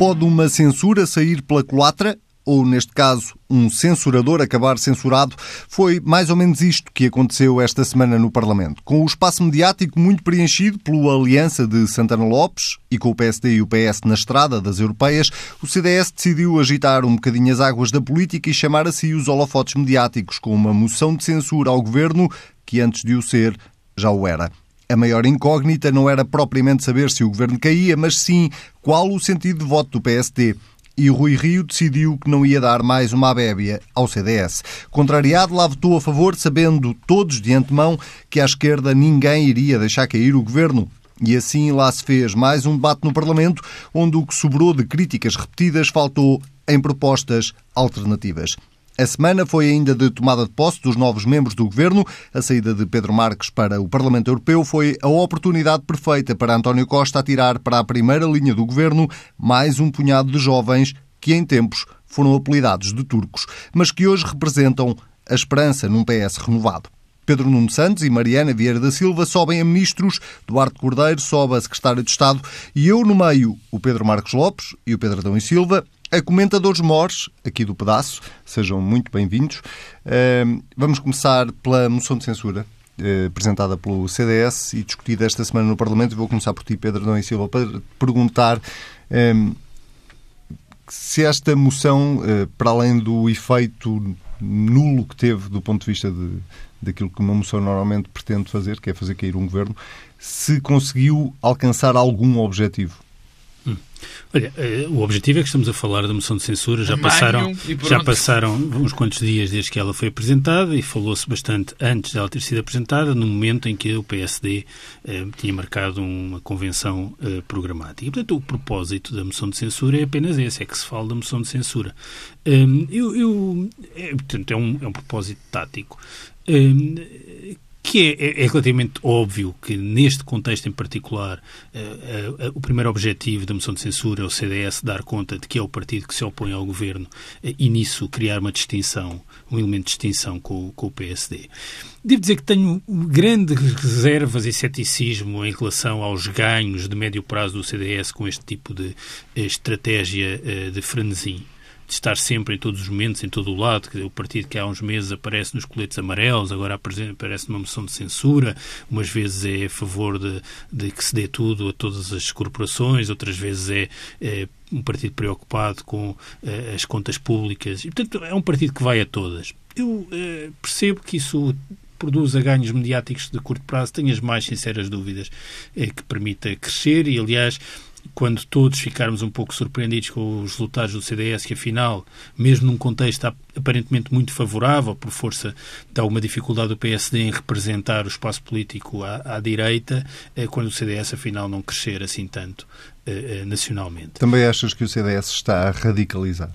Pode uma censura sair pela culatra? Ou, neste caso, um censurador acabar censurado? Foi mais ou menos isto que aconteceu esta semana no Parlamento. Com o espaço mediático muito preenchido pela aliança de Santana Lopes e com o PSD e o PS na estrada das europeias, o CDS decidiu agitar um bocadinho as águas da política e chamar a si os holofotes mediáticos com uma moção de censura ao governo que, antes de o ser, já o era. A maior incógnita não era propriamente saber se o governo caía, mas sim qual o sentido de voto do PSD. E Rui Rio decidiu que não ia dar mais uma abébia ao CDS. Contrariado, lá votou a favor, sabendo todos de antemão que à esquerda ninguém iria deixar cair o governo. E assim lá se fez mais um debate no Parlamento, onde o que sobrou de críticas repetidas faltou em propostas alternativas. A semana foi ainda de tomada de posse dos novos membros do governo. A saída de Pedro Marques para o Parlamento Europeu foi a oportunidade perfeita para António Costa atirar para a primeira linha do governo mais um punhado de jovens que, em tempos, foram apelidados de turcos, mas que hoje representam a esperança num PS renovado. Pedro Nuno Santos e Mariana Vieira da Silva sobem a ministros, Duarte Cordeiro sobe a secretário de Estado e eu no meio o Pedro Marcos Lopes e o Pedro Adão e Silva a comentadores mores, aqui do pedaço. Sejam muito bem-vindos. Vamos começar pela moção de censura eh, apresentada pelo CDS e discutida esta semana no Parlamento. Vou começar por ti, Pedro Dom e Silva, para perguntar se esta moção, eh, para além do efeito nulo que teve do ponto de vista de, daquilo que uma moção normalmente pretende fazer, que é fazer cair um governo, se conseguiu alcançar algum objetivo. Olha, eh, o objetivo é que estamos a falar da moção de censura. Já passaram, já passaram uns quantos dias desde que ela foi apresentada e falou-se bastante antes dela ter sido apresentada, no momento em que o PSD eh, tinha marcado uma convenção eh, programática. E, portanto, o propósito da moção de censura é apenas esse, é que se fala da moção de censura. Um, eu, eu é, portanto, é um, é um propósito tático. Um, que é, é, relativamente óbvio que, neste contexto em particular, uh, uh, o primeiro objetivo da moção de censura é o CDS dar conta de que é o partido que se opõe ao governo uh, e, nisso, criar uma distinção, um elemento de distinção com, com o PSD. Devo dizer que tenho grandes reservas e ceticismo em relação aos ganhos de médio prazo do CDS com este tipo de estratégia de frenesim de estar sempre em todos os momentos, em todo o lado. O partido que há uns meses aparece nos coletes amarelos, agora aparece numa moção de censura, umas vezes é a favor de, de que se dê tudo a todas as corporações, outras vezes é, é um partido preocupado com eh, as contas públicas. E, portanto, é um partido que vai a todas. Eu eh, percebo que isso produza ganhos mediáticos de curto prazo, tenho as mais sinceras dúvidas eh, que permita crescer e, aliás, quando todos ficarmos um pouco surpreendidos com os resultados do CDS, que afinal, mesmo num contexto aparentemente muito favorável, por força de alguma dificuldade do PSD em representar o espaço político à, à direita, é quando o CDS afinal não crescer assim tanto eh, eh, nacionalmente. Também achas que o CDS está a radicalizar?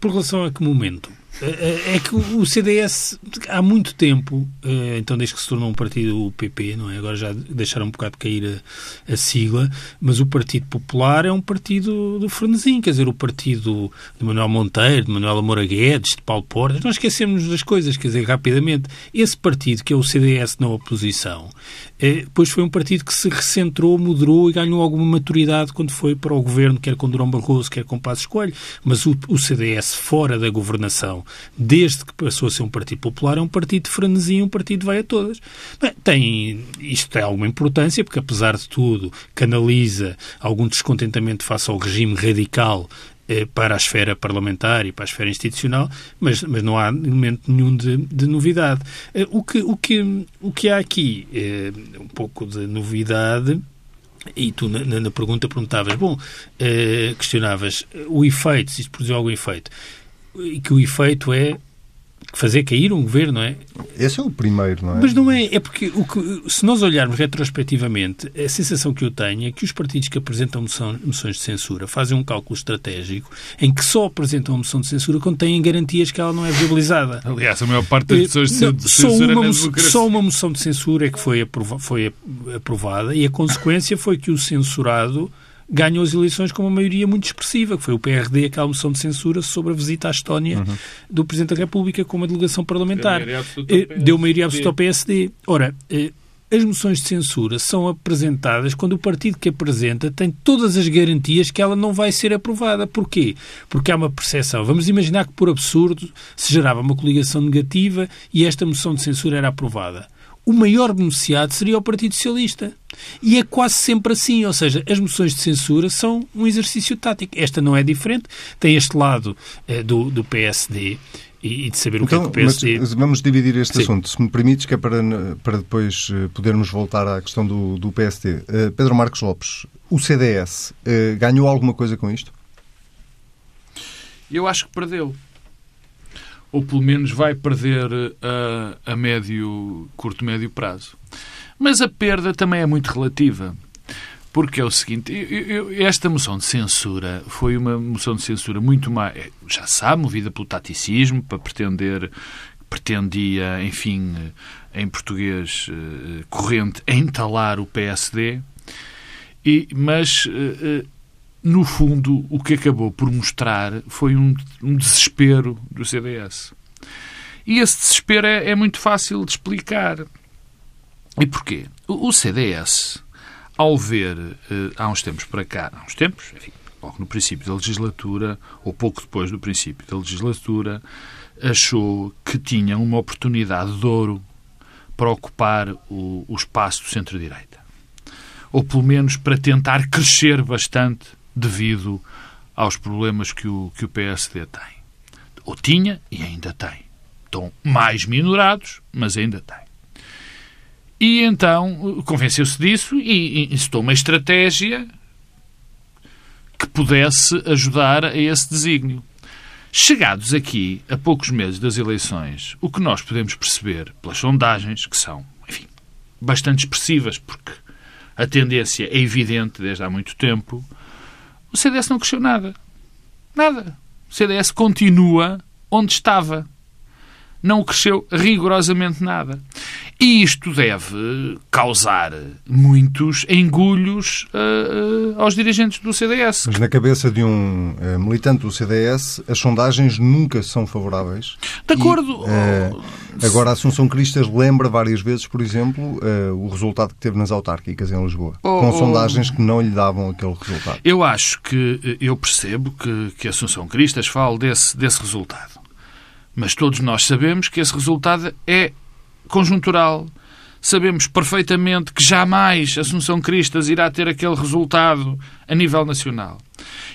Por relação a que momento? É, é que o CDS há muito tempo, eh, então desde que se tornou um partido o PP, não é? Agora já deixaram um bocado cair a, a sigla, mas o Partido Popular é um partido do frenesim, quer dizer, o partido de Manuel Monteiro, de Manuel Moura Guedes, de Paulo Portas, nós esquecemos das coisas, quer dizer, rapidamente. Esse partido, que é o CDS na oposição, é, depois foi um partido que se recentrou, moderou e ganhou alguma maturidade quando foi para o governo, quer com Durão Barroso, quer com Passos Coelho. Mas o, o, CDS, fora da governação, desde que passou a ser um partido popular, é um partido de frenesia, um partido vai a todas. Bem, tem, isto tem alguma importância, porque apesar de tudo, canaliza algum descontentamento face ao regime radical para a esfera parlamentar e para a esfera institucional, mas, mas não há elemento nenhum de, de novidade. Eh, o, que, o, que, o que há aqui, é um pouco de novidade, e tu na, na pergunta perguntavas, bom, questionavas o efeito, se isto produziu algum efeito, e que o efeito é fazer cair um governo, não é? Esse é o primeiro, não é? Mas não é. É porque o que, se nós olharmos retrospectivamente, a sensação que eu tenho é que os partidos que apresentam moção, moções de censura fazem um cálculo estratégico em que só apresentam a moção de censura quando têm garantias que ela não é viabilizada. Aliás, a maior parte das pessoas de não, só uma, só uma moção de censura é que foi, aprova, foi aprovada e a consequência foi que o censurado ganhou as eleições com uma maioria muito expressiva, que foi o PRD, aquela moção de censura sobre a visita à Estónia uhum. do Presidente da República com uma delegação parlamentar. Deu maioria absoluta ao PSD. Ora, eh, as moções de censura são apresentadas quando o partido que apresenta tem todas as garantias que ela não vai ser aprovada. Porquê? Porque há uma percepção. Vamos imaginar que, por absurdo, se gerava uma coligação negativa e esta moção de censura era aprovada o maior beneficiado seria o Partido Socialista. E é quase sempre assim, ou seja, as moções de censura são um exercício tático. Esta não é diferente, tem este lado eh, do, do PSD e, de saber então, o que é que o PSD... Mas vamos dividir este Sim. assunto, se me permites, que é para, para depois eh, podermos voltar à questão do, do PSD. Uh, eh, Pedro Marcos Lopes, o CDS uh, ganhou alguma coisa com isto? Eu acho que perdeu ou pelo menos vai perder a, a médio, curto, médio prazo. Mas a perda também é muito relativa. Porque é o seguinte, eu, eu, esta moção de censura foi uma moção de censura muito mais, é, já sabe, movida pelo taticismo, para pretender, pretendia, enfim, em português eh, corrente, entalar o PSD, e, mas eh, eh, no fundo, o que acabou por mostrar foi um, um desespero do CDS. E esse desespero é, é, muito fácil de explicar. E porquê? O, o CDS, ao ver, eh, há uns tempos para cá, há uns tempos, enfim, logo no princípio da legislatura, ou pouco depois do princípio da legislatura, achou que tinha uma oportunidade de ouro para ocupar o, o espaço do centro-direita. Ou pelo menos para tentar crescer bastante devido aos problemas que o, que o PSD tem. Ou tinha e ainda tem. Estão mais minorados, mas ainda tem. E então convenceu-se disso e incitou uma estratégia que pudesse ajudar a esse desígnio. Chegados aqui, a poucos meses das eleições, o que nós podemos perceber pelas sondagens, que são, enfim, bastante expressivas, porque a tendência é evidente desde há muito tempo, o CDS não cresceu nada. Nada. O CDS continua onde estava. Não cresceu rigorosamente nada. E isto deve causar muitos engulhos uh, uh, aos dirigentes do CDS. Mas na cabeça de um uh, militante do CDS, as sondagens nunca são favoráveis. De acordo. E, agora, a Assunção Cristas lembra várias vezes, por exemplo, o resultado que teve nas autárquicas em Lisboa, oh, com oh. sondagens que não lhe davam aquele resultado. Eu acho que, eu percebo que, que Assunção Cristas fala desse, desse resultado. Mas todos nós sabemos que esse resultado é conjuntural. Sabemos perfeitamente que jamais Assunção Cristas irá ter aquele resultado a nível nacional.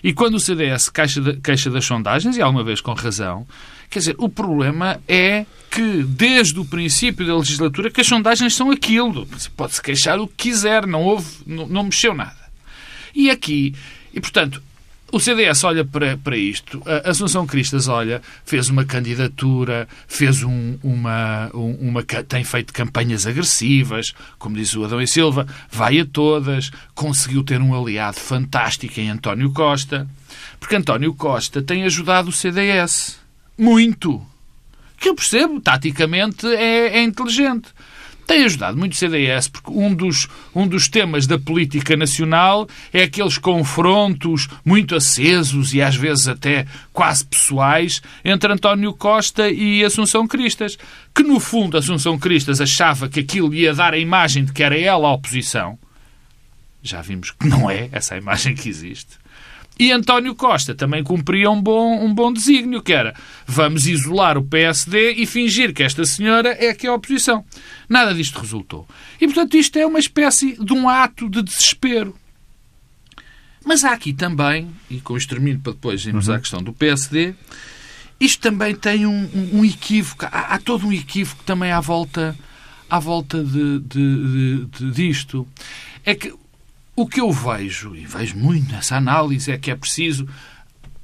E quando o CDS queixa, de, queixa das sondagens, e alguma vez com razão, quer dizer, o problema é que desde o princípio da legislatura que as sondagens são aquilo. Pode-se queixar o que quiser, não houve, não, não mexeu nada. E aqui, e portanto, o CDS olha para, para isto. A Assunção Cristas olha, fez uma candidatura, fez um, uma, uma. tem feito campanhas agressivas, como diz o Adão e Silva, vai a todas, conseguiu ter um aliado fantástico em António Costa, porque António Costa tem ajudado o CDS. Muito. Que eu percebo, taticamente é, é inteligente tem ajudado muito o CDS, porque um dos, um dos temas da política nacional é aqueles confrontos muito acesos e às vezes até quase pessoais entre António Costa e Assunção Cristas, que no fundo Assunção Cristas achava que aquilo ia dar a imagem de que era ela a oposição. Já vimos que não é essa a imagem que existe. E António Costa também cumpria um bom, um bom desígnio, que era vamos isolar o PSD e fingir que esta senhora é que é a oposição. Nada disto resultou. E, portanto, isto é uma espécie de um ato de desespero. Mas há aqui também, e com isto termino para depois irmos uhum. à questão do PSD, isto também tem um, um, um equívoco, há, há, todo um equívoco também à volta, à volta de, de, de, de disto. É que o que eu vejo, e vejo muito nessa análise, é que é preciso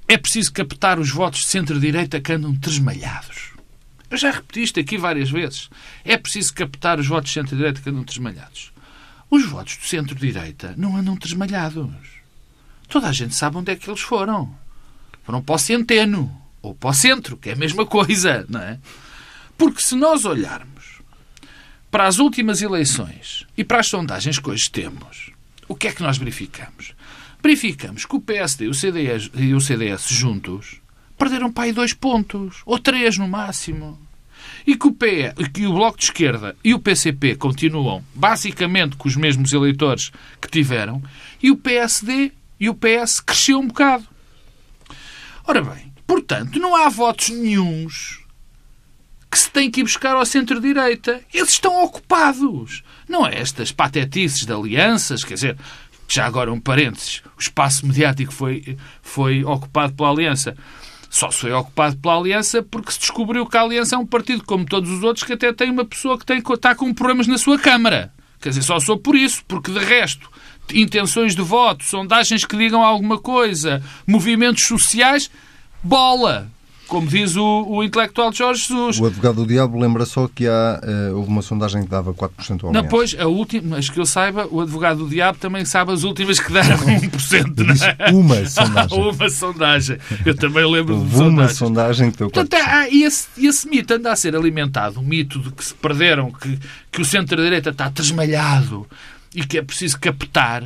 é preciso captar os votos de centro-direita que andam tresmalhados. Eu já repeti isto aqui várias vezes. É preciso captar os votos de centro-direita que andam tresmalhados. Os votos do centro-direita não andam tresmalhados. Toda a gente sabe onde é que eles foram. Foram para o centeno. Ou para o centro, que é a mesma coisa, não é? Porque se nós olharmos para as últimas eleições e para as sondagens que hoje temos, o que é que nós verificamos? Verificamos que o PSD e o CDS, e o CDS juntos perderam para aí dois pontos, ou três no máximo. e que o, PE, que o Bloco de Esquerda e o PCP continuam basicamente com os mesmos eleitores que tiveram, e o PSD e o PS cresceu um bocado. Ora bem, portanto, não há votos nenhums que se tem que ir buscar ao centro-direita. Eles estão ocupados. Não é estas patetices de alianças, quer dizer, já agora um parênteses, o espaço mediático foi, foi ocupado pela Aliança. Só foi ocupado pela Aliança porque se descobriu que a Aliança é um partido, como todos os outros, que até tem uma pessoa que tem, está com problemas na sua Câmara. Quer dizer, só sou por isso, porque de resto, intenções de voto, sondagens que digam alguma coisa, movimentos sociais, bola! Como diz o, o intelectual Jorge Jesus. O advogado do diabo lembra só que há, uh, houve uma sondagem que dava 4% ao Não, pois, a última, mas que eu saiba, o advogado do diabo também sabe as últimas que deram 1%. Não é? Uma sondagem. uma sondagem. Eu também lembro de uma sondagem que deu 4%. Portanto, há, esse, esse mito anda a ser alimentado, o mito de que se perderam, que, que o centro-direita está tresmalhado e que é preciso captar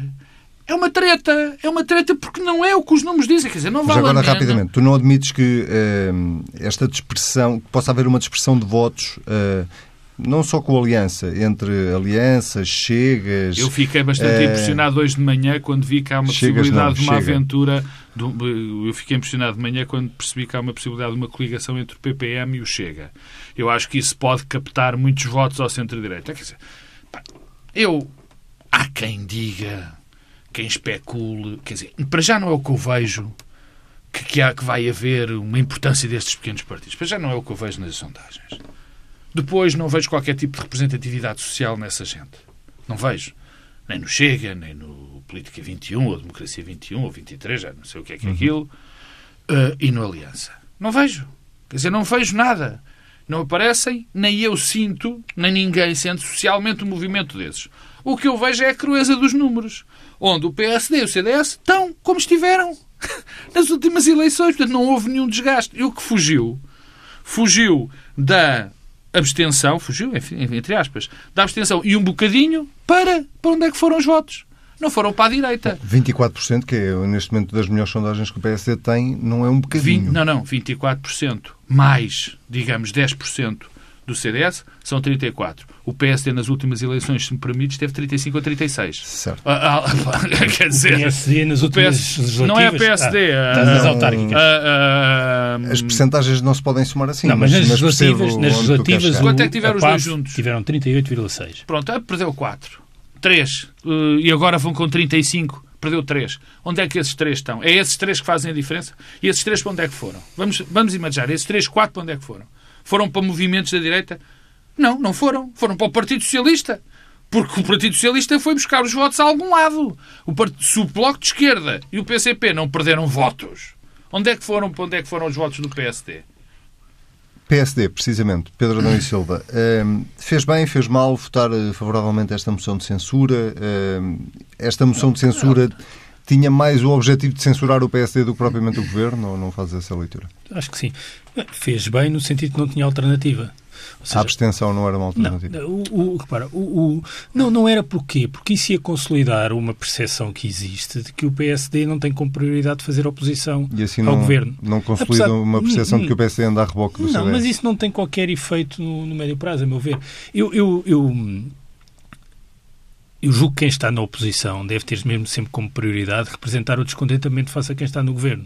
é uma treta. É uma treta porque não é o que os números dizem. Quer dizer, não vale Mas agora, rapidamente, tu não admites que uh, esta dispersão, que possa haver uma dispersão de votos, uh, não só com a aliança, entre alianças, chegas... Eu fiquei bastante uh, impressionado hoje de manhã quando vi que há uma possibilidade não, de uma chega. aventura... eu fiquei impressionado de manhã quando percebi que há uma possibilidade de uma coligação entre o PPM e o Chega. Eu acho que isso pode captar muitos votos ao centro-direita. Quer dizer, eu... Há quem diga quem especule. Quer dizer, para já não é o que eu vejo que, que, há, que vai haver uma importância destes pequenos partidos. Para já não é o que eu vejo nas sondagens. Depois não vejo qualquer tipo de representatividade social nessa gente. Não vejo. Nem no Chega, nem no Política 21, ou Democracia 21, ou 23, já não sei o que é que é uhum. aquilo. Uh, e no Aliança. Não vejo. Quer dizer, não vejo nada. Não aparecem, nem eu sinto, nem ninguém sente socialmente um movimento desses. O que eu vejo é a crueza dos números onde o PSD e o CDS estão como estiveram nas últimas eleições. Portanto, não houve nenhum desgaste. E o que fugiu? Fugiu da abstenção, fugiu, entre aspas, da abstenção e um bocadinho para, para onde é que foram os votos. Não foram para a direita. 24%, que é neste momento das melhores sondagens que o PSD tem, não é um bocadinho. 20, não, não, 24%. Mais, digamos, 10% do CDS são 34. O PSD nas últimas eleições, se me permites, teve 35 ou 36. Certo. Ah, ah, quer dizer, o PSD nas últimas PS... Não é a PSD. Ah, ah, nas autárquicas. Ah, As percentagens não se podem somar assim. Não, mas, mas nas legislativas, nas legislativas quanto é que tiveram os dois juntos? Tiveram 38,6. Pronto, perdeu 4. 3. Uh, e agora vão com 35 perdeu 3. Onde é que esses 3 estão? É esses 3 que fazem a diferença? E esses 3 para onde é que foram? Vamos, vamos imaginar, esses 3, 4 para onde é que foram? Foram para movimentos da direita? Não, não foram. Foram para o Partido Socialista. Porque o Partido Socialista foi buscar os votos a algum lado. O part... Se o Bloco de Esquerda e o PCP não perderam votos, onde é que foram, para onde é que foram os votos do PSD? PSD, precisamente, Pedro Adão e Silva, ehm, fez bem, fez mal votar eh, favoravelmente esta moção de censura? Ehm, esta moção de censura tinha mais o objetivo de censurar o PSD do que propriamente o Governo, ou não faz essa leitura? Acho que sim. Fez bem no sentido que não tinha alternativa. Seja, a abstenção não era uma alternativa? Não, o, o, repara, o, o, não, não era porquê? Porque isso ia consolidar uma percepção que existe de que o PSD não tem como prioridade de fazer oposição e assim não, ao governo. Não consolida Apesar, uma percepção de que o PSD anda a reboque do Não, mas isso não tem qualquer efeito no, no médio prazo, a meu ver. Eu, eu, eu, eu julgo que quem está na oposição deve ter mesmo sempre como prioridade representar o descontentamento face a quem está no governo.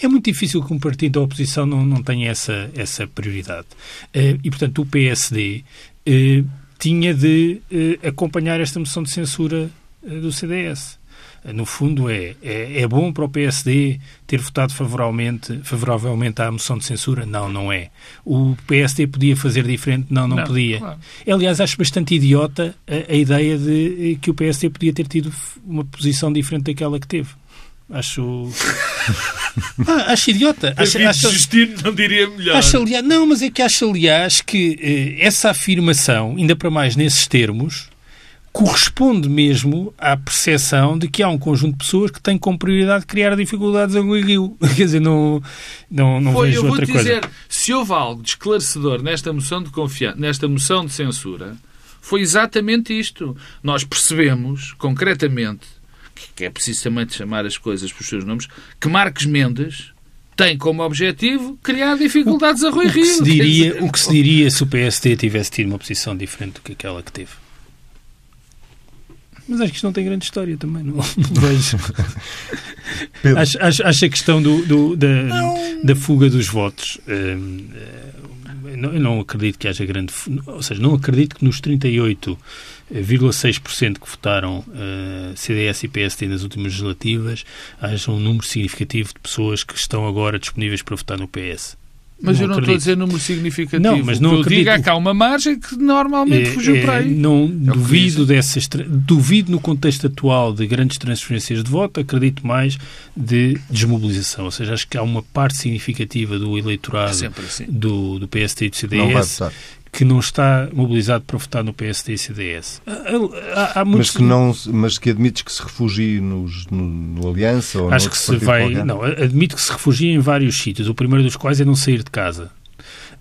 É muito difícil que um partido da oposição não, não tenha essa, essa prioridade. Uh, e, portanto, o PSD uh, eh, tinha de uh, acompanhar esta moção de censura do CDS. No fundo, é, é, é, bom para o PSD ter votado favoravelmente, favoravelmente à moção de censura? Não, não é. O PSD podia fazer diferente? Não, não, não podia. Claro. Aliás, acho bastante idiota a, a ideia de que o PSD podia ter tido uma posição diferente daquela que teve. Acho. ah, acho idiota. Acho, acho... Justino não diria melhor. Acho, aliás, não, mas é que acho, aliás, que eh, essa afirmação, ainda para mais nesses termos, corresponde mesmo à percepção de que há um conjunto de pessoas que têm como prioridade criar dificuldades a Rui Rio. Quer dizer, não, não, não Foi, vejo outra coisa. Eu vou dizer, se houve algo de esclarecedor nesta moção de confiança, nesta moção de censura, foi exatamente isto. Nós percebemos, concretamente, que é preciso também chamar as coisas por seus nomes, que Marcos Mendes tem como objetivo criar dificuldades a Rui Rio. O que, se diria, o que se diria se o PSD tivesse tido uma posição diferente do que aquela que teve? Mas acho que isto não tem grande história também, não, não vejo. acho, acho, acho, a questão do, do da, da, fuga dos votos. Hum, não, eu não acredito que haja grande. Ou seja, não acredito que nos 38,6% que votaram uh, CDS e PSD nas últimas legislativas haja um número significativo de pessoas que estão agora disponíveis para votar no PS. Mas não eu não acredito. estou a dizer número significativo. Não, mas não o que acredito. digo é que há uma margem que normalmente é, fugiu é, para aí. Não é duvido dessas... Duvido no contexto atual de grandes transferências de voto, acredito mais de desmobilização. Ou seja, acho que há uma parte significativa do eleitorado é assim. do, do PSD e do CDS que não está mobilizado para votar no PSD e CDS. Há, há muitos... mas, que não, mas que admites que se refugie nos, no, no Aliança? Ou Acho que se vai. Não, admito que se refugie em vários sítios. O primeiro dos quais é não sair de casa.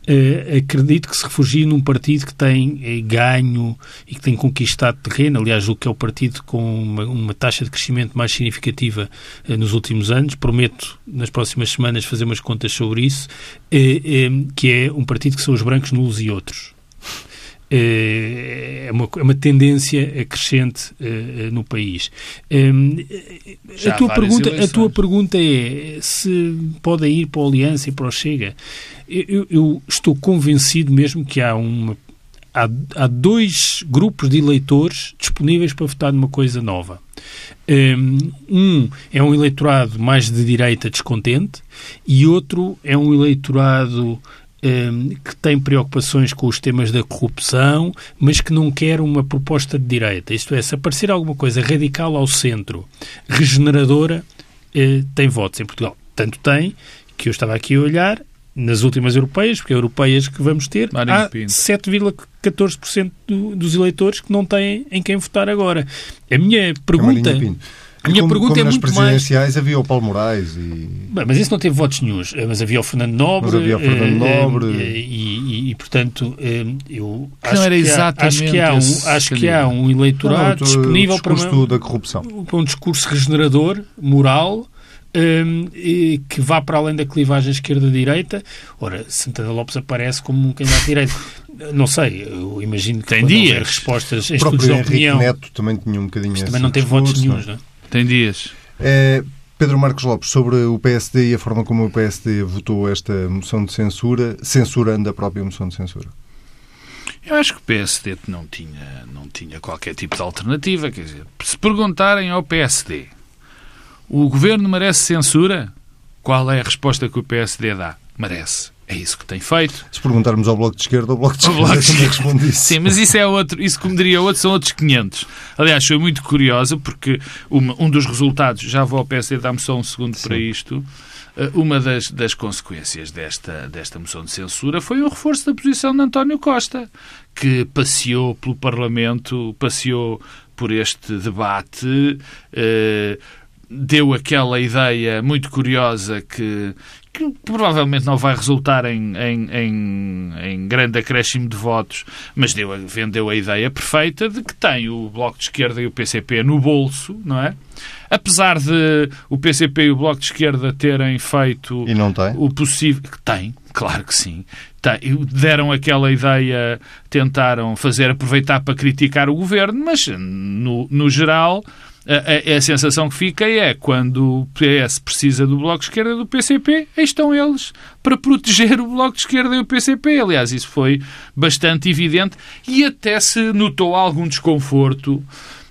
Uh, acredito que se refugie num partido que tem eh, ganho e que tem conquistado terreno, aliás, o que é o partido com uma, uma taxa de crescimento mais significativa uh, nos últimos anos. Prometo, nas próximas semanas, fazer umas contas sobre isso, uh, que é um partido que são os brancos, nulos e outros. É uma, é uma tendência crescente no país. a tua, pergunta, a tua pergunta é se podem ir para a Aliança e para o Chega. Eu, eu estou convencido mesmo que há uma há, há dois grupos de eleitores disponíveis para votar numa coisa nova. Um é um eleitorado mais de direita descontente e outro é um eleitorado um, que tem preocupações com os temas da corrupção, mas que não quer uma proposta de direita. Isto é, se aparecer alguma coisa radical ao centro, regeneradora, eh, tem votos em Portugal. Tanto tem que eu estava aqui a olhar nas últimas europeias, porque é europeias que vamos ter, Marinho há 7,14% do, dos eleitores que não têm em quem votar agora. A minha pergunta... A minha como, pergunta como é nas muito presidenciais mais... havia o Paulo Moraes e... Bem, mas isso não teve votos nenhums. Mas havia o Fernando Nobre. Mas havia o Fernando eh, Nobre. Eh, e, e, e, portanto, eh, eu acho, não era que há, acho que há um, acho que há um eleitorado não, disponível para, uma, da corrupção. para um discurso regenerador, moral, um, que vá para além da clivagem esquerda-direita. Ora, Santana Lopes aparece como um candidato direito. Não sei, eu imagino que tem dias. respostas em estudos de opinião. Neto também tinha um bocadinho também não teve votos nenhums, não é? Tem dias. É, Pedro Marcos Lopes, sobre o PSD e a forma como o PSD votou esta moção de censura, censurando a própria moção de censura. Eu acho que o PSD não tinha, não tinha qualquer tipo de alternativa. Quer dizer, se perguntarem ao PSD o governo merece censura? Qual é a resposta que o PSD dá? Merece. É isso que tem feito. Se perguntarmos ao Bloco de Esquerda, o Bloco de Esquerda Bloco também responde isso. Sim, mas isso é outro, isso como diria outro, são outros 500. Aliás, foi muito curiosa porque uma, um dos resultados, já vou ao PSD, dá-me só um segundo Sim. para isto, eh, uma das, das consequências desta, desta moção de censura foi o reforço da posição de António Costa, que passeou pelo Parlamento, passeou por este debate, eh, deu aquela ideia muito curiosa que, que provavelmente não vai resultar em, em, em, em, grande acréscimo de votos, mas deu, vendeu a ideia perfeita de que tem o Bloco de Esquerda e o PCP no bolso, não é? Apesar de o PCP e o Bloco de Esquerda terem feito o possível. Tem, claro que sim. Tem, deram aquela ideia, tentaram fazer aproveitar para criticar o governo, mas no, no geral a, a, a, sensação que fica é quando o PS precisa do Bloco de Esquerda do PCP, aí estão eles para proteger o Bloco de Esquerda e o PCP. Aliás, isso foi bastante evidente e até se notou algum desconforto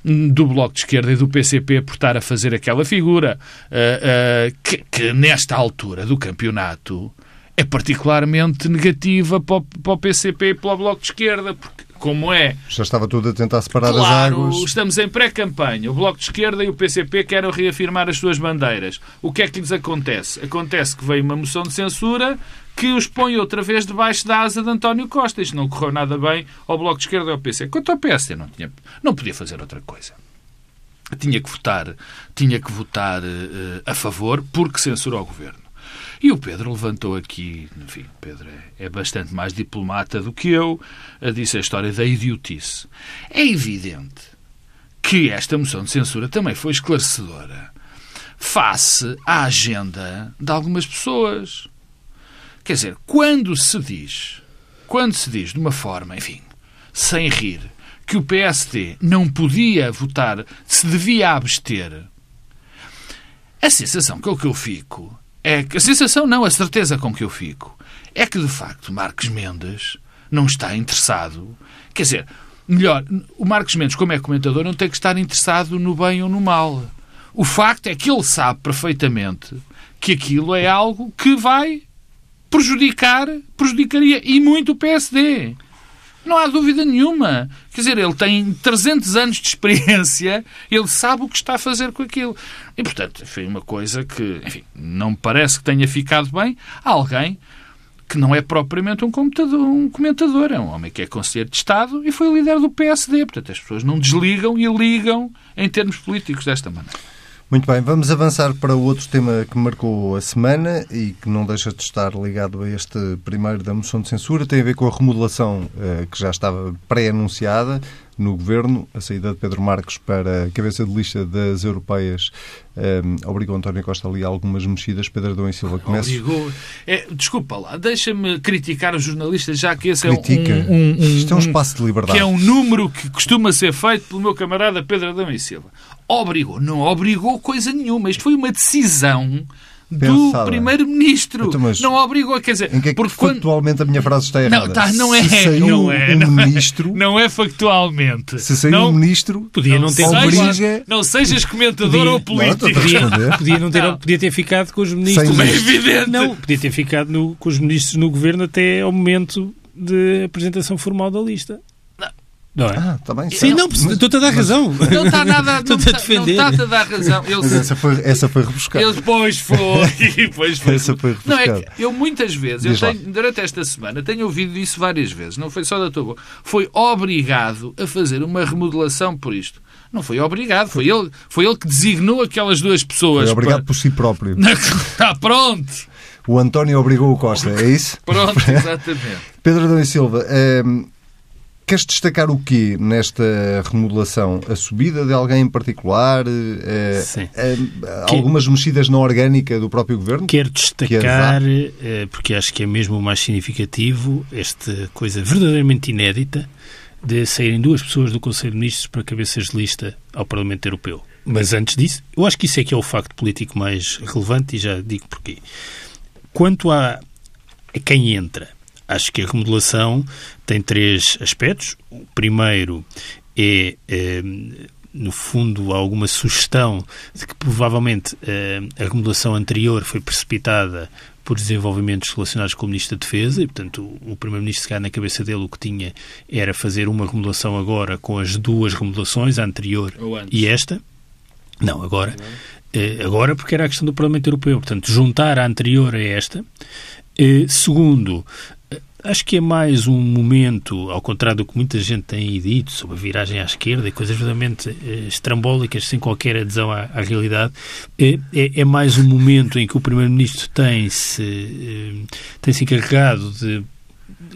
do Bloco de Esquerda e do PCP por estar a fazer aquela figura uh, uh, que, que, nesta altura do campeonato é particularmente negativa para o, para o PCP e para o Bloco de Esquerda, porque como é. Já estava tudo a tentar separar claro, as águas. Estamos em pré-campanha. O Bloco de Esquerda e o PCP querem reafirmar as suas bandeiras. O que é que lhes acontece? Acontece que veio uma moção de censura que os põe outra vez debaixo da asa de António Costa. Isto não correu nada bem ao Bloco de Esquerda e ao PC. Quanto ao PSD, não, tinha, não podia fazer outra coisa. Tinha que votar, tinha que votar uh, a favor porque censurou o governo. E o Pedro levantou aqui, enfim, Pedro é, é bastante mais diplomata do que eu, disse a história da idiotice. É evidente que esta moção de censura também foi esclarecedora face à agenda de algumas pessoas. Quer dizer, quando se diz, quando se diz de uma forma, enfim, sem rir, que o PSD não podia votar, se devia abster, a sensação com que eu fico é que a sensação não, a certeza com que eu fico é que de facto Marcos Mendes não está interessado. Quer dizer, melhor, o Marcos Mendes, como é comentador, não tem que estar interessado no bem ou no mal. O facto é que ele sabe perfeitamente que aquilo é algo que vai prejudicar, prejudicaria e muito o PSD. Não há dúvida nenhuma. Quer dizer, ele tem 300 anos de experiência, ele sabe o que está a fazer com aquilo. E, portanto, foi uma coisa que, enfim, não me parece que tenha ficado bem a alguém que não é propriamente um, um comentador, é um homem que é conselheiro de Estado e foi líder do PSD. Portanto, as pessoas não desligam e ligam em termos políticos desta maneira. Muito bem, vamos avançar para o outro tema que marcou a semana e que não deixa de estar ligado a este primeiro da moção de censura. Tem a ver com a remodelação eh, que já estava pré-anunciada no governo. A saída de Pedro Marques para a cabeça de lista das europeias eh, obrigou António Costa ali a algumas mexidas. Pedro Adão e Silva começa. Obrigou. É, desculpa lá, deixa-me criticar os jornalistas, já que esse Critica. é um, um, um, Isto é um espaço de liberdade. Que é um número que costuma ser feito pelo meu camarada Pedro Adão e Silva obrigou. Não obrigou coisa nenhuma. Isto foi uma decisão do Primeiro-Ministro. Então, não obrigou, quer dizer... Em que é que porque factualmente quando... a minha frase está errada? Não, tá, não é. Se saiu não é, um não é. ministro... É, não é factualmente. Se saiu não, um ministro... Podia não, ter... Obriga... Não sejas comentador podia, ou político. Não, podia, não ter, não. podia ter ficado com os ministros... É evidente. Não, podia ter ficado no, com os ministros no governo até ao momento de apresentação formal da lista. Não é? Ah, tá bem. Sim, não, estou-te a dar razão. Não está nada. Não está a defender. Não está a dar razão. Mas essa foi, essa foi rebuscada. Ele, pois foi. Pois foi. Essa foi rebuscada. Não, é que eu muitas vezes, eu tenho, durante esta semana, tenho ouvido isso várias vezes. Não foi só da tua boca. Foi obrigado a fazer uma remodelação por isto. Não foi obrigado, foi ele, foi ele que designou aquelas duas pessoas. Foi obrigado para... por si próprio. Está pronto. O António obrigou o Costa, é isso? Pronto, exatamente. Pedro Adão e Silva, ehm, Queres destacar o quê nesta remodelação? A subida de alguém em particular? Eh, Sim. Eh, algumas mexidas na orgânica do próprio governo? Quero destacar, que eh, porque acho que é mesmo o mais significativo, esta coisa verdadeiramente inédita de saírem duas pessoas do Conselho de Ministros para cabeças de lista ao Parlamento Europeu. Mas antes disso, eu acho que isso é que é o facto político mais relevante e já digo porquê. Quanto a quem entra, Acho que a remodelação tem três aspectos. O primeiro é, é no fundo, alguma sugestão de que provavelmente eh, a remodelação anterior foi precipitada por desenvolvimentos relacionados com o Ministro da Defesa e, portanto, o Primeiro-Ministro, se na cabeça dele, o que tinha era fazer uma remodelação agora com as duas remodelações, a anterior e esta. Não, agora. Eh, agora porque era a questão do Parlamento Europeu. Portanto, juntar a anterior a esta. Eh, segundo, acho que é mais um momento, ao contrário do que muita gente tem dito sobre a viragem à esquerda e coisas verdadeiramente eh, estrambólicas, sem qualquer adesão à, à realidade, é, é, é, mais um momento em que o Primeiro-Ministro tem-se eh, tem -se encarregado de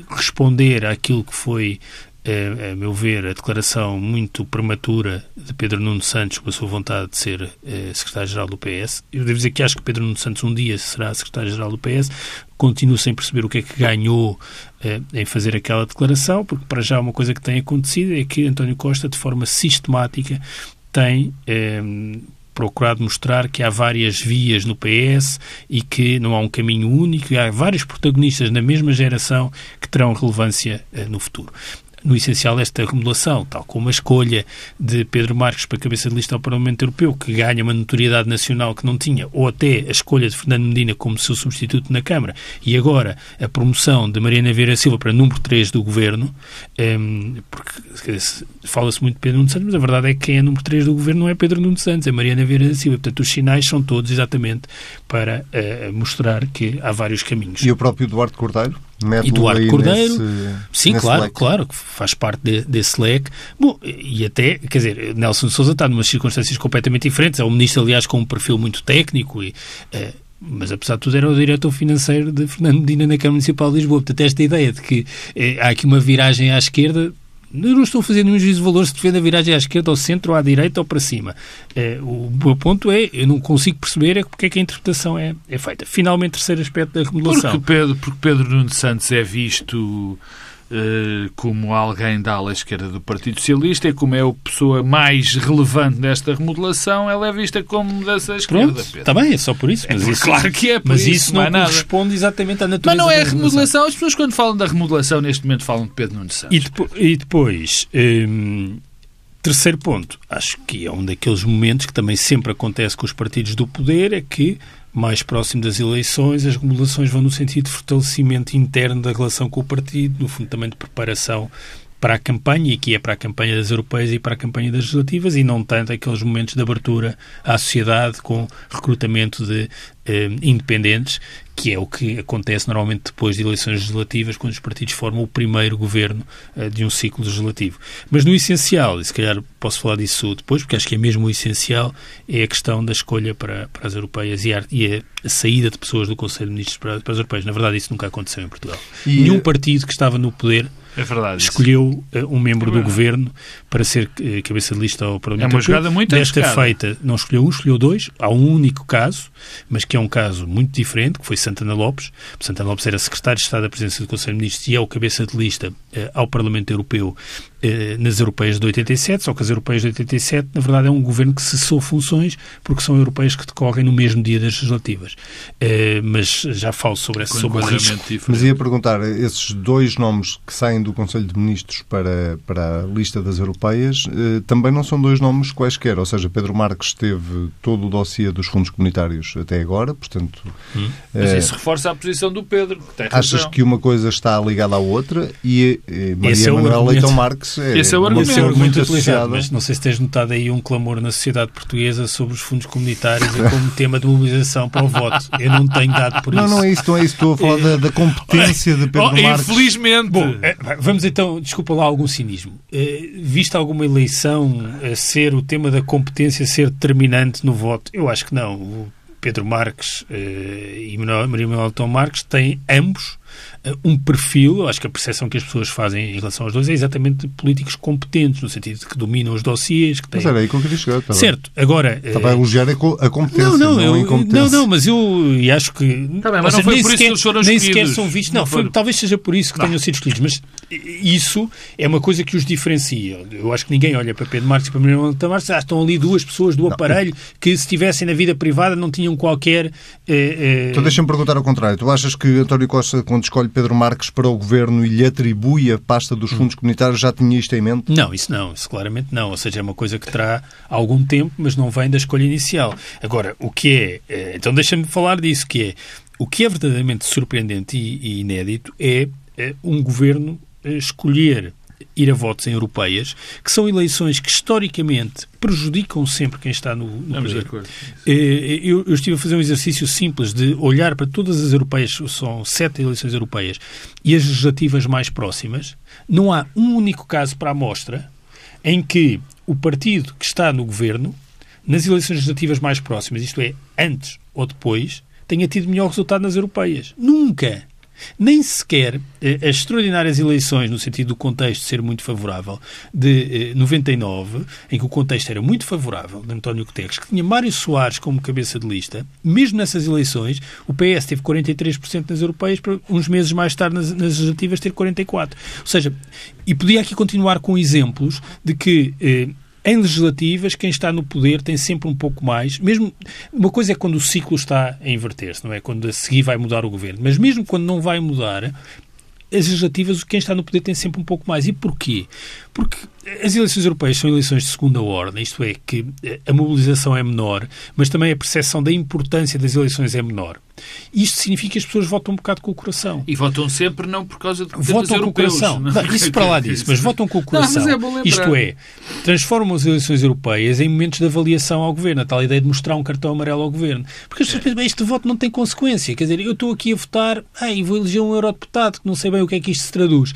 responder àquilo que foi é, a meu ver, a declaração muito prematura de Pedro Nuno Santos com a sua vontade de ser é, secretário-geral do PS. Eu devo dizer que acho que Pedro Nuno Santos um dia será secretário-geral do PS. Continuo sem perceber o que é que ganhou é, em fazer aquela declaração, porque para já uma coisa que tem acontecido é que António Costa, de forma sistemática, tem procurado mostrar que há várias vias no PS e que não há um caminho único, e há vários protagonistas na mesma geração que terão relevância no futuro no essencial, esta remodelação, tal como a escolha de Pedro Marques para cabeça de lista ao Parlamento Europeu, que ganha uma notoriedade nacional que não tinha, ou até a escolha de Fernando Medina como seu substituto na Câmara, e agora a promoção de Mariana Vieira Silva para número 3 do Governo, um, ehm, porque fala-se muito de Pedro Nuno Santos, mas a verdade é que quem é número 3 do Governo não é Pedro Nuno Santos, é Mariana Vieira Silva. Portanto, os sinais são todos exatamente para uh, mostrar que há vários caminhos. E o próprio Eduardo Cordeiro? Eduardo Cordeiro, nesse, sim, nesse claro, leque. claro, que faz parte de, desse leque. Bom, e até, quer dizer, Nelson Souza está numa circunstâncias completamente diferentes. É um ministro, aliás, com um perfil muito técnico e. Uh, mas apesar de tudo era o diretor financeiro de Fernando Medina na Câmara Municipal de Lisboa. Portanto, esta ideia de que eh, há aqui uma viragem à esquerda não estou a fazer nenhum juízo de valor se defende a viragem à esquerda, ao centro, ou à direita ou para cima. É, o meu ponto é, eu não consigo perceber é porque é que a interpretação é, é feita. Finalmente, terceiro aspecto da remodelação. Porque Pedro, porque Pedro Nuno Santos é visto como alguém da ala esquerda do Partido Socialista e como é a pessoa mais relevante nesta remodelação, ela é vista como dessa esquerda. Pronto, está bem, é só por isso. Mas é, isso claro que é, mas isso, isso não, não corresponde exatamente à natureza Mas não é a remodelação. As pessoas quando falam da remodelação neste momento falam de Pedro Nunes Santos. E, depo e depois, hum, terceiro ponto, acho que é um daqueles momentos que também sempre acontece com os partidos do poder, é que mais próximo das eleições, as remodelações vão no sentido de fortalecimento interno da relação com o partido, no fundo também de preparação para a campanha, e aqui é para a campanha das europeias e para a campanha das legislativas, e não tanto aqueles momentos de abertura à sociedade com recrutamento de independentes, que é o que acontece normalmente depois de eleições legislativas, quando os partidos formam o primeiro governo eh, de um ciclo legislativo. Mas no essencial, e se calhar posso falar disso depois, porque acho que é mesmo o essencial, é a questão da escolha para, para as europeias e a, e a, saída de pessoas do Conselho de Ministros para, para as europeias. Na verdade, isso nunca aconteceu em Portugal. E... Nenhum partido que estava no poder é verdade, escolheu uh, um membro é do governo para ser uh, cabeça de lista ao Parlamento. É uma jogada muito Desta feita, não escolheu um, escolheu dois. Há um único caso, mas que é um caso muito diferente, que foi Santana Lopes. Santana Lopes era secretário de Estado da Presidência do Conselho de Ministros e é o cabeça de lista uh, ao Parlamento Europeu nas europeias de 87, só que as europeias de 87, na verdade, é um governo que cessou funções porque são europeias que decorrem no mesmo dia das legislativas. mas já falo sobre, essa, sobre o risco. Mas ia perguntar, esses dois nomes que saem do Conselho de Ministros para, para a lista das europeias também não são dois nomes quaisquer, ou seja, Pedro Marques teve todo o dossiê dos fundos comunitários até agora, portanto... Hum. Mas isso reforça a posição do Pedro. Que achas que uma coisa está ligada à outra e, e Maria é Manuel Leitão Marques é Esse é o argumento, é muito utilizado. Mas não sei se tens notado aí um clamor na sociedade portuguesa sobre os fundos comunitários e como tema de mobilização para o voto. Eu não tenho dado por não, isso. Não, não é isso, não é isso. Estou a falar da, da competência de Pedro oh, Marques. Infelizmente. Bom, é, vamos então, desculpa lá algum cinismo. Uh, viste alguma eleição a ser o tema da competência ser determinante no voto? Eu acho que não. O Pedro Marques uh, e Maria Manuel Tom Marques têm ambos eh, um perfil, acho que a percepção que as pessoas fazem em relação aos dois é exatamente de políticos competentes, no sentido de que dominam os dossiês. Que têm... Mas era aí que eu queria chegar. Estava, certo, agora... Estava a elogiar a competência, não, não, não eu, a incompetência. Não, não, mas eu acho que... Tá bem, mas não foi por isso que eles foram Nem sequer são vistos. Não, foi, talvez seja por isso que não. tenham sido escolhidos, mas isso é uma coisa que os diferencia. Eu acho que ninguém olha para Pedro Marques e para Manuel Marques, ah, estão ali duas pessoas do aparelho que se estivessem na vida privada não tinham qualquer... Eh, eh... Então deixa-me perguntar ao contrário. Tu achas que António Costa, quando escolhe Pedro Marques para o governo e lhe atribui a pasta dos fundos comunitários, já tinha isto em mente? Não, isso não, isso claramente não. Ou seja, é uma coisa que terá algum tempo, mas não vem da escolha inicial. Agora, o que é. Eh, então deixa-me falar disso, que é. O que é verdadeiramente surpreendente e inédito é eh, um governo eh, escolher ir a votos em europeias, que são eleições que historicamente prejudicam sempre quem está no, no poder. Eh, eu, eu, estive a fazer um exercício simples de olhar para todas as europeias, são sete eleições europeias, e as legislativas mais próximas. Não há um único caso para a amostra em que o partido que está no governo, nas eleições legislativas mais próximas, isto é, antes ou depois, tenha tido melhor resultado nas europeias. Nunca! Nem sequer eh, as extraordinárias eleições, no sentido do contexto ser muito favorável, de 99, eh, em que o contexto era muito favorável, de António Guterres, que tinha Mário Soares como cabeça de lista, mesmo nessas eleições, o PS teve 43% nas europeias, para uns meses mais tarde nas, nas legislativas ter 44%. Ou seja, e podia aqui continuar com exemplos de que eh, em legislativas, quem está no poder tem sempre um pouco mais. Mesmo uma coisa é quando o ciclo está a inverter-se, não é? Quando a seguir vai mudar o governo. Mas mesmo quando não vai mudar, as legislativas, quem está no poder tem sempre um pouco mais. E porquê? Porque as eleições europeias são eleições de segunda ordem, isto é, que a mobilização é menor, mas também a percepção da importância das eleições é menor. Isto significa que as pessoas votam um bocado com o coração. E votam sempre não por causa de Votam com o coração. Não, isso para lá disso, mas votam com o coração. Não, é isto é, transformam as eleições europeias em momentos de avaliação ao governo, a tal ideia de mostrar um cartão amarelo ao governo. Porque as pessoas pensam, este voto não tem consequência. Quer dizer, eu estou aqui a votar ah, e vou eleger um eurodeputado que não sei bem o que é que isto se traduz.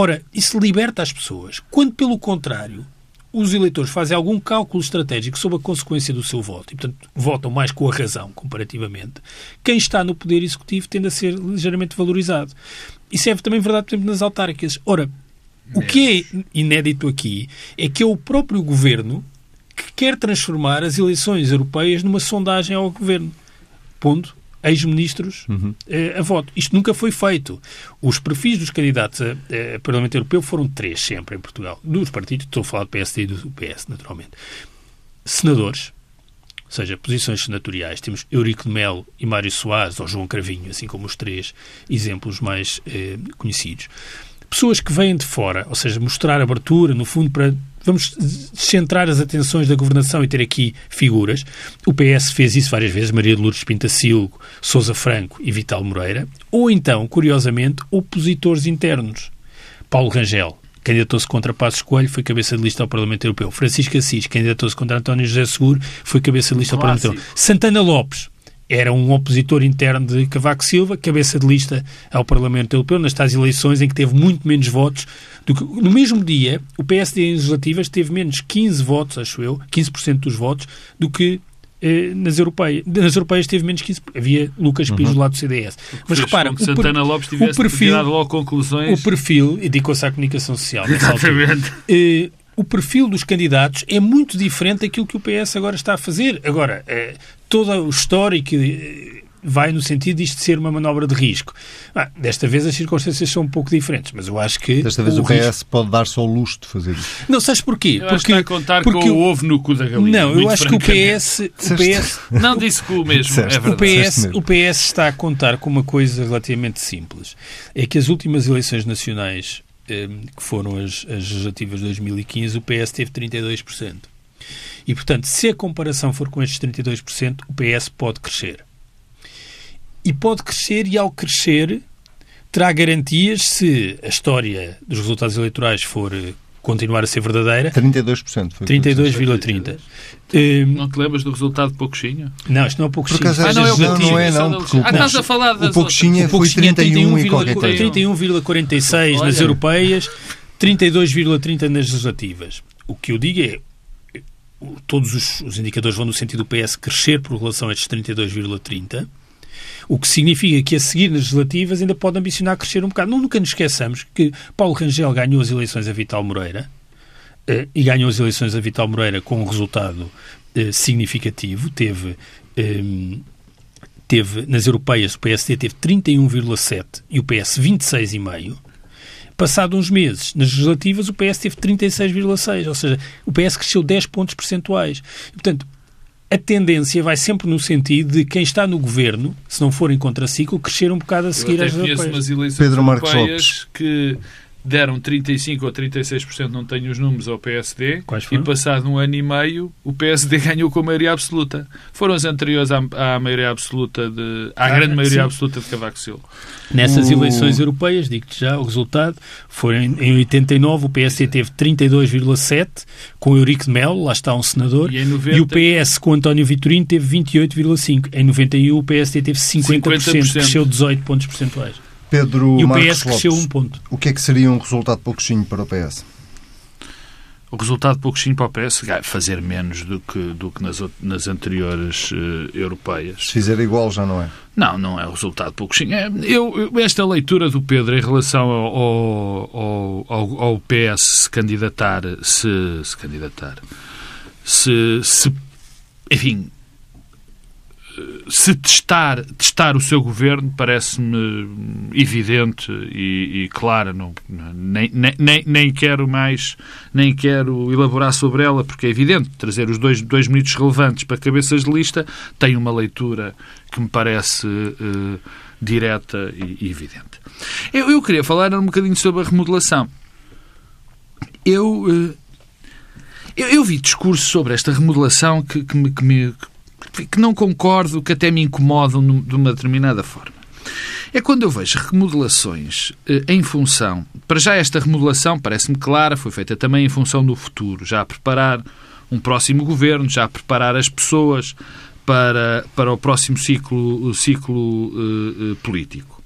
Ora, isso liberta as pessoas. Quando, pelo contrário, os eleitores fazem algum cálculo estratégico sobre a consequência do seu voto e, portanto, votam mais com a razão, comparativamente, quem está no poder executivo tende a ser ligeiramente valorizado. Isso é também verdade, por exemplo, nas autárquicas. Ora, O que é inédito aqui é que é o próprio governo que quer transformar as eleições europeias numa sondagem ao governo. Ponto ex-ministros uhum. eh, a voto. Isto nunca foi feito. Os perfis dos candidatos a, a Parlamento Europeu foram três sempre em Portugal. Dos partidos, estou a falar do PSD e do PS, naturalmente. Senadores, ou seja, posições senatoriais. Temos Eurico de Melo e Mário Soares, ou João Cravinho, assim como os três exemplos mais eh, conhecidos. Pessoas que vêm de fora, ou seja, mostrar abertura, no fundo, para vamos centrar as atenções da governação e ter aqui figuras. O PS fez isso várias vezes, Maria de Lourdes Pintacilgo, Sousa Franco e Vital Moreira. Ou então, curiosamente, opositores internos. Paulo Rangel, candidatou-se contra Passos Coelho, foi cabeça de lista ao Parlamento Europeu. Francisco Assis, candidatou-se contra António José Seguro, foi cabeça de lista ao Parlamento Europeu. Santana Lopes, era um opositor interno de Cavaco Silva, cabeça de lista ao Parlamento Europeu, nas tais eleições em que teve muito menos votos. Do que, no mesmo dia, o PSD em legislativas teve menos 15 votos, acho eu, 15% dos votos, do que eh, nas europeias. Nas europeias teve menos 15%. Havia Lucas Pires uhum. lá do CDS. Mas repara, o, Santana Lopes tivesse o perfil, logo conclusões. O perfil, dedicou-se à comunicação social. Exatamente. Eh, o perfil dos candidatos é muito diferente daquilo que o PS agora está a fazer. Agora, eh, todo o histórico eh, vai no sentido disto ser uma manobra de risco. Ah, desta vez as circunstâncias são um pouco diferentes, mas eu acho que... Desta vez o, o PS risco... pode dar-se ao luxo de fazer isso. Não, sabes porquê? Eu porque, acho contar porque com o ovo no cu da galinha. Não, eu acho que o PS... O PS... Não disse cu mesmo, é verdade. O PS, o PS está a contar com uma coisa relativamente simples. É que as últimas eleições nacionais, eh, que foram as, as legislativas de 2015, o PS teve 32%. E, portanto, se a comparação for com estes 32%, o PS pode crescer. E pode crescer, e ao crescer, terá garantias se a história dos resultados eleitorais for continuar a ser verdadeira. 32%. 32,30%. Não te lembras do resultado de Poucochinho? Não, isto não é Poucochinho. Ah, não, é não, não é, não. Porque ah, estás a falar das o Poucochinho foi 31 e qualquer coisa. 31,46 nas europeias, 32,30 nas legislativas. O que eu digo é, todos os, os, indicadores vão no sentido do PS crescer por relação a estes 32,30, o que significa que a seguir nas legislativas ainda pode ambicionar crescer um bocado. Nunca nos esqueçamos que Paulo Rangel ganhou as eleições a Vital Moreira eh, e ganhou as eleições a Vital Moreira com um resultado eh, significativo. Teve, eh, teve nas europeias o PSD teve 31,7 e o PS 26,5 Passado uns meses, nas legislativas, o PS teve 36,6%, ou seja, o PS cresceu 10 pontos percentuais. E, portanto, a tendência vai sempre no sentido de quem está no governo, se não for em contraciclo, crescer um bocado a seguir às europeias. Pedro Marcos Lopes. que deram 35% ou 36%, não tenho os números, ao PSD. E passado um ano e meio, o PSD ganhou com a maioria absoluta. Foram as anteriores à, à maioria absoluta de... à ah, grande maioria sim. absoluta de Cavaco Silva. Nessas o... eleições europeias, digo-te já, o resultado foi em, em 89, o PSD teve 32,7, com Eurico de Melo, lá está um senador, e, 90... e o PS com António Vitorino teve 28,5. Em 91 o PSD teve 50%, 50%. cresceu 18 pontos percentuais. Pedro e o Marcos PS cresceu Lopes, um ponto. O que é que seria um resultado pouquinho para o PS? O resultado pouquinho para o PS fazer menos do que, do que nas, nas anteriores uh, europeias. Se fizer igual já não é? Não, não é o resultado pouquinho. É, eu, eu, esta leitura do Pedro em relação ao, ao, ao, ao PS se candidatar, se, se candidatar, se, se enfim, se testar, testar o seu governo parece-me evidente e, e clara. Não, nem, nem, nem quero mais, nem quero elaborar sobre ela, porque é evidente. Trazer os dois, dois minutos relevantes para cabeças de lista tem uma leitura que me parece uh, direta e, e evidente. Eu, eu, queria falar um bocadinho sobre a remodelação. Eu, uh, eu, eu, vi discursos sobre esta remodelação que, que me, que me que não concordo, que até me incomodam de uma determinada forma. É quando eu vejo remodelações eh, em função. Para já, esta remodelação parece-me clara, foi feita também em função do futuro, já a preparar um próximo governo, já a preparar as pessoas para, para o próximo ciclo, ciclo uh, uh, político.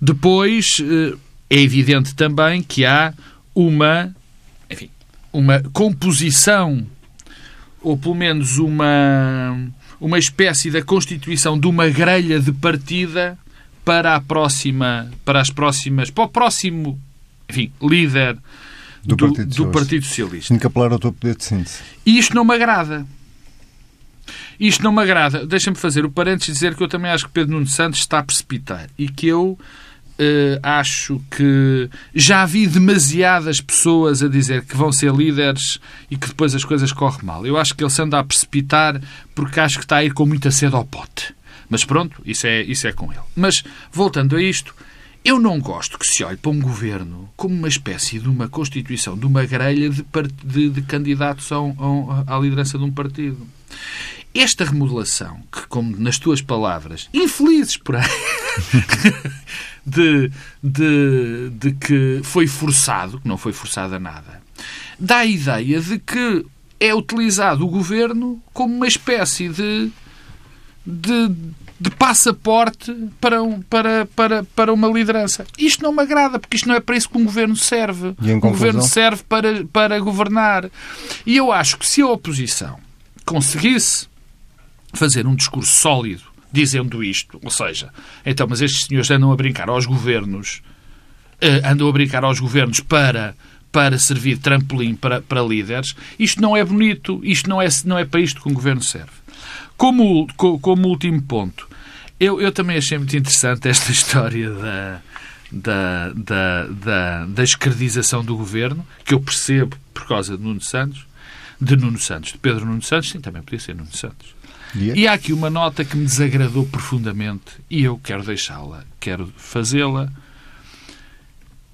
Depois, uh, é evidente também que há uma, enfim, uma composição, ou pelo menos uma uma espécie da constituição de uma grelha de partida para a próxima, para as próximas, para o próximo enfim, líder do, do, Partido, do Partido Socialista. Apelar ao teu poder de síntese. E isto não me agrada. Isto não me agrada. Deixa-me fazer o parênteses e dizer que eu também acho que Pedro Nuno Santos está a precipitar e que eu Uh, acho que já vi demasiadas pessoas a dizer que vão ser líderes e que depois as coisas correm mal. Eu acho que ele se anda a precipitar porque acho que está a ir com muita sede ao pote. Mas pronto, isso é, isso é com ele. Mas, voltando a isto, eu não gosto que se olhe para um governo como uma espécie de uma constituição, de uma grelha de, de, de candidatos à liderança de um partido. Esta remodelação, que, como nas tuas palavras, infelizes por aí, de, de, de que foi forçado, que não foi forçado a nada, dá a ideia de que é utilizado o governo como uma espécie de, de, de passaporte para, um, para, para, para uma liderança. Isto não me agrada, porque isto não é para isso que um governo serve. o governo serve para, para governar. E eu acho que se a oposição conseguisse fazer um discurso sólido dizendo isto. Ou seja, então, mas estes senhores andam a brincar aos governos, uh, andam a brincar aos governos para para servir de trampolim para, para líderes. Isto não é bonito, isto não é, não é para isto que um governo serve. Como, como último ponto, eu, eu também achei muito interessante esta história da, da, da, da, da escredização do governo, que eu percebo por causa de Nuno Santos, de Nuno Santos, de Pedro Nuno Santos, sim, também podia ser Nuno Santos. E há aqui uma nota que me desagradou profundamente e eu quero deixá-la, quero fazê-la,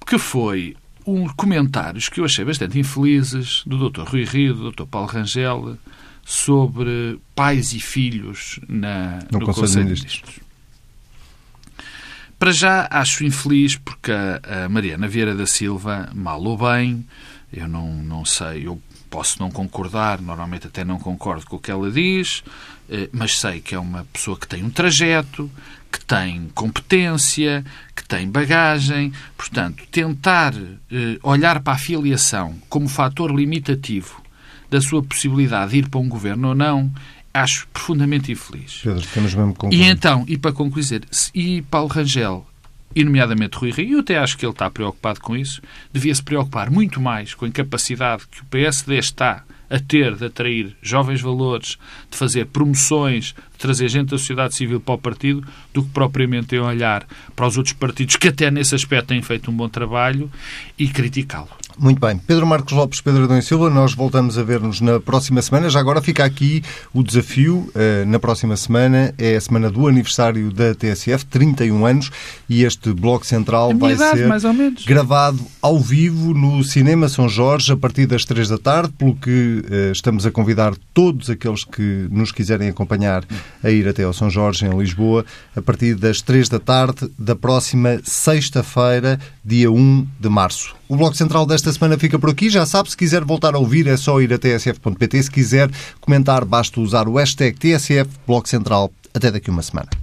que foi um comentários que eu achei bastante infelizes do Dr. Rui Rio, do Dr. Paulo Rangel, sobre pais e filhos na, no, no Conselho, de Ministros. Para já acho infeliz porque a, a Mariana Vieira da Silva, mal ou bem, eu não, não sei, eu posso não concordar, normalmente até não concordo com o que ela diz, eh, mas sei que é uma pessoa que tem um trajeto, que tem competência, que tem bagagem. Portanto, tentar eh, olhar para a filiação como fator limitativo da sua possibilidade de ir para um governo ou não, acho profundamente infeliz. Pedro, temos mesmo E então, e para concluir, e Paulo Rangel e nomeadamente Rui Rio, e eu até acho que ele está preocupado com isso, devia se preocupar muito mais com a incapacidade que o PSD está a ter de atrair jovens valores, de fazer promoções, trazer gente da sociedade civil para o partido, do que propriamente em olhar para os outros partidos que até nesse aspecto têm feito um bom trabalho e criticá-lo. Muito bem. Pedro Marcos Lopes, Pedro Adão e Silva, nós voltamos a ver-nos na próxima semana. Já agora fica aqui o desafio. Eh, na próxima semana é a semana do aniversário da TSF, 31 anos, e este Bloco Central vai idade, ser gravado ao vivo no Cinema São Jorge a partir das 3 da tarde, pelo que eh, estamos a convidar todos aqueles que nos quiserem acompanhar a ir até ao São Jorge, em Lisboa, a partir das 3 da tarde da próxima sexta-feira, dia 1 de março. O Bloco Central desta semana fica por aqui. Já sabe, se quiser voltar a ouvir é só ir a tsf.pt. Se quiser comentar, basta usar o hashtag TSF Bloco Central. Até daqui uma semana.